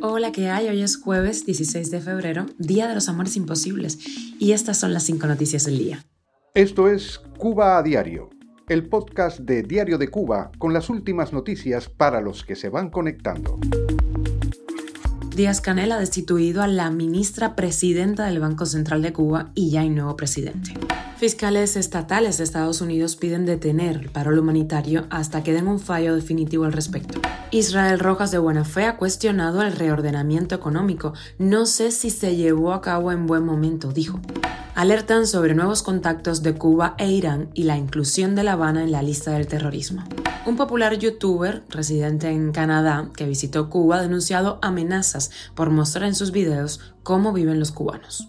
Hola, ¿qué hay? Hoy es jueves 16 de febrero, Día de los Amores Imposibles, y estas son las cinco noticias del día. Esto es Cuba a Diario, el podcast de Diario de Cuba con las últimas noticias para los que se van conectando. Díaz Canel ha destituido a la ministra presidenta del Banco Central de Cuba y ya hay nuevo presidente. Fiscales estatales de Estados Unidos piden detener el paro humanitario hasta que den un fallo definitivo al respecto. Israel Rojas de Buena Fe ha cuestionado el reordenamiento económico. No sé si se llevó a cabo en buen momento, dijo. Alertan sobre nuevos contactos de Cuba e Irán y la inclusión de La Habana en la lista del terrorismo. Un popular youtuber residente en Canadá que visitó Cuba ha denunciado amenazas por mostrar en sus videos cómo viven los cubanos.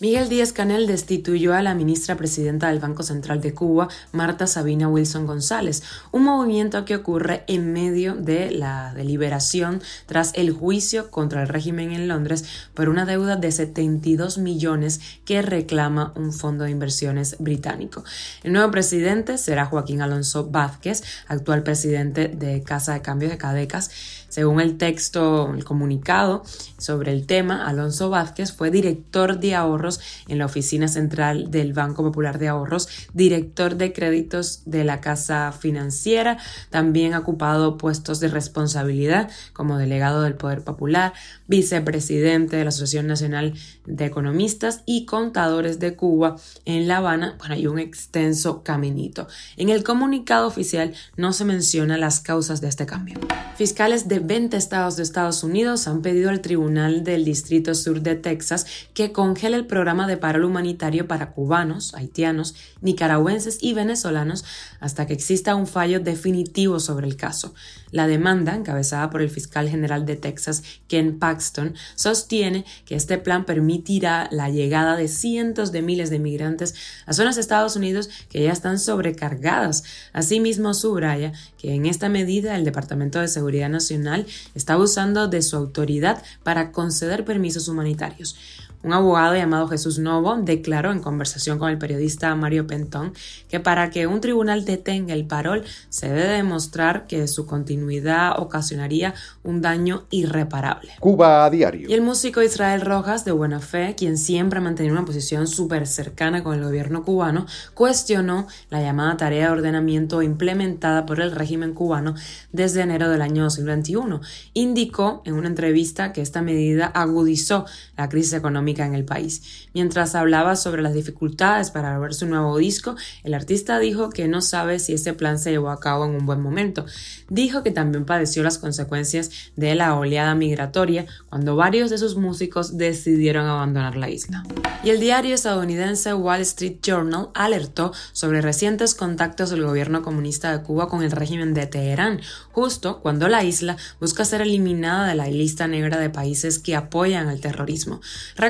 Miguel Díaz Canel destituyó a la ministra presidenta del Banco Central de Cuba, Marta Sabina Wilson González, un movimiento que ocurre en medio de la deliberación tras el juicio contra el régimen en Londres por una deuda de 72 millones que reclama un fondo de inversiones británico. El nuevo presidente será Joaquín Alonso Vázquez, actual presidente de Casa de Cambio de Cadecas. Según el texto, el comunicado sobre el tema, Alonso Vázquez fue director de ahorros en la oficina central del Banco Popular de Ahorros, director de créditos de la Casa Financiera, también ha ocupado puestos de responsabilidad como delegado del Poder Popular, vicepresidente de la Asociación Nacional de Economistas y Contadores de Cuba en La Habana. Bueno, hay un extenso caminito. En el comunicado oficial no se menciona las causas de este cambio. Fiscales de 20 estados de Estados Unidos han pedido al Tribunal del Distrito Sur de Texas que congele el programa de paro humanitario para cubanos, haitianos, nicaragüenses y venezolanos hasta que exista un fallo definitivo sobre el caso. La demanda, encabezada por el fiscal general de Texas, Ken Paxton, sostiene que este plan permitirá la llegada de cientos de miles de migrantes a zonas de Estados Unidos que ya están sobrecargadas. Asimismo, subraya que en esta medida el Departamento de Seguridad Nacional está abusando de su autoridad para conceder permisos humanitarios. Un abogado llamado Jesús Novo declaró en conversación con el periodista Mario Pentón que para que un tribunal detenga el parol se debe demostrar que su continuidad ocasionaría un daño irreparable. Cuba a diario. Y el músico Israel Rojas, de buena fe, quien siempre ha mantenido una posición súper cercana con el gobierno cubano, cuestionó la llamada tarea de ordenamiento implementada por el régimen cubano desde enero del año 2021. Indicó en una entrevista que esta medida agudizó la crisis económica en el país. Mientras hablaba sobre las dificultades para grabar su nuevo disco, el artista dijo que no sabe si ese plan se llevó a cabo en un buen momento. Dijo que también padeció las consecuencias de la oleada migratoria cuando varios de sus músicos decidieron abandonar la isla. Y el diario estadounidense Wall Street Journal alertó sobre recientes contactos del gobierno comunista de Cuba con el régimen de Teherán, justo cuando la isla busca ser eliminada de la lista negra de países que apoyan el terrorismo.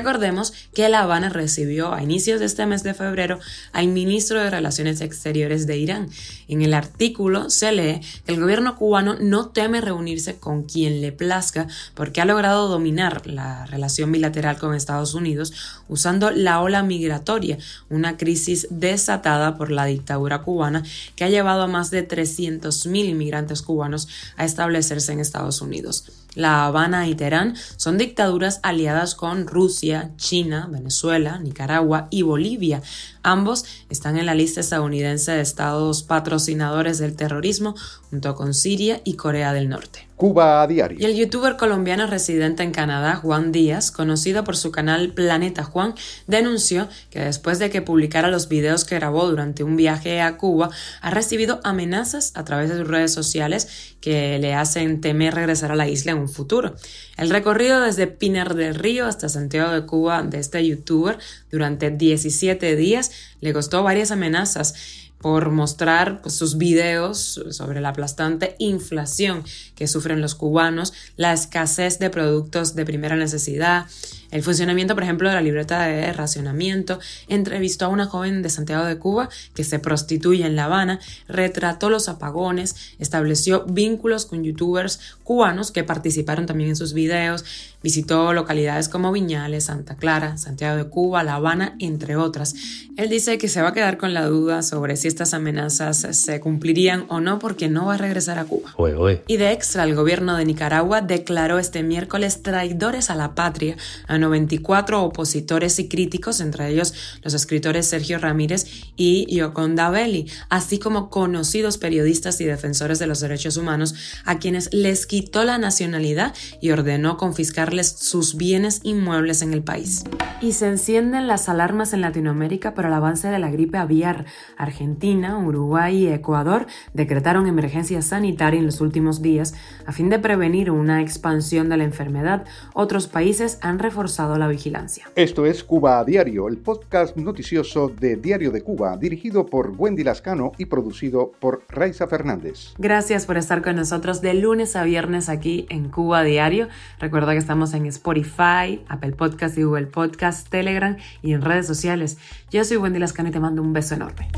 Recordemos que La Habana recibió a inicios de este mes de febrero al ministro de Relaciones Exteriores de Irán. En el artículo se lee que el gobierno cubano no teme reunirse con quien le plazca porque ha logrado dominar la relación bilateral con Estados Unidos usando la ola migratoria, una crisis desatada por la dictadura cubana que ha llevado a más de 300.000 inmigrantes cubanos a establecerse en Estados Unidos. La Habana y Teherán son dictaduras aliadas con Rusia, China, Venezuela, Nicaragua y Bolivia. Ambos están en la lista estadounidense de estados patrocinadores del terrorismo junto con Siria y Corea del Norte. Cuba a diario. Y el youtuber colombiano residente en Canadá, Juan Díaz, conocido por su canal Planeta Juan, denunció que después de que publicara los videos que grabó durante un viaje a Cuba, ha recibido amenazas a través de sus redes sociales que le hacen temer regresar a la isla en un futuro. El recorrido desde Pinar del Río hasta Santiago de Cuba de este youtuber durante 17 días le costó varias amenazas por mostrar pues, sus videos sobre la aplastante inflación que sufren los cubanos, la escasez de productos de primera necesidad, el funcionamiento, por ejemplo, de la libreta de racionamiento, entrevistó a una joven de Santiago de Cuba que se prostituye en La Habana, retrató los apagones, estableció vínculos con youtubers cubanos que participaron también en sus videos, Visitó localidades como Viñales, Santa Clara, Santiago de Cuba, La Habana, entre otras. Él dice que se va a quedar con la duda sobre si estas amenazas se cumplirían o no porque no va a regresar a Cuba. Y de extra, el gobierno de Nicaragua declaró este miércoles traidores a la patria a 94 opositores y críticos, entre ellos los escritores Sergio Ramírez y Yoconda Belli, así como conocidos periodistas y defensores de los derechos humanos, a quienes les quitó la nacionalidad y ordenó sus bienes inmuebles en el país. Y se encienden las alarmas en Latinoamérica por el avance de la gripe aviar. Argentina, Uruguay y Ecuador decretaron emergencia sanitaria en los últimos días a fin de prevenir una expansión de la enfermedad. Otros países han reforzado la vigilancia. Esto es Cuba a Diario, el podcast noticioso de Diario de Cuba, dirigido por Wendy Lascano y producido por Raiza Fernández. Gracias por estar con nosotros de lunes a viernes aquí en Cuba Diario. Recuerda que en Spotify, Apple Podcast y Google Podcast, Telegram y en redes sociales. Yo soy Wendy Lascano y te mando un beso enorme.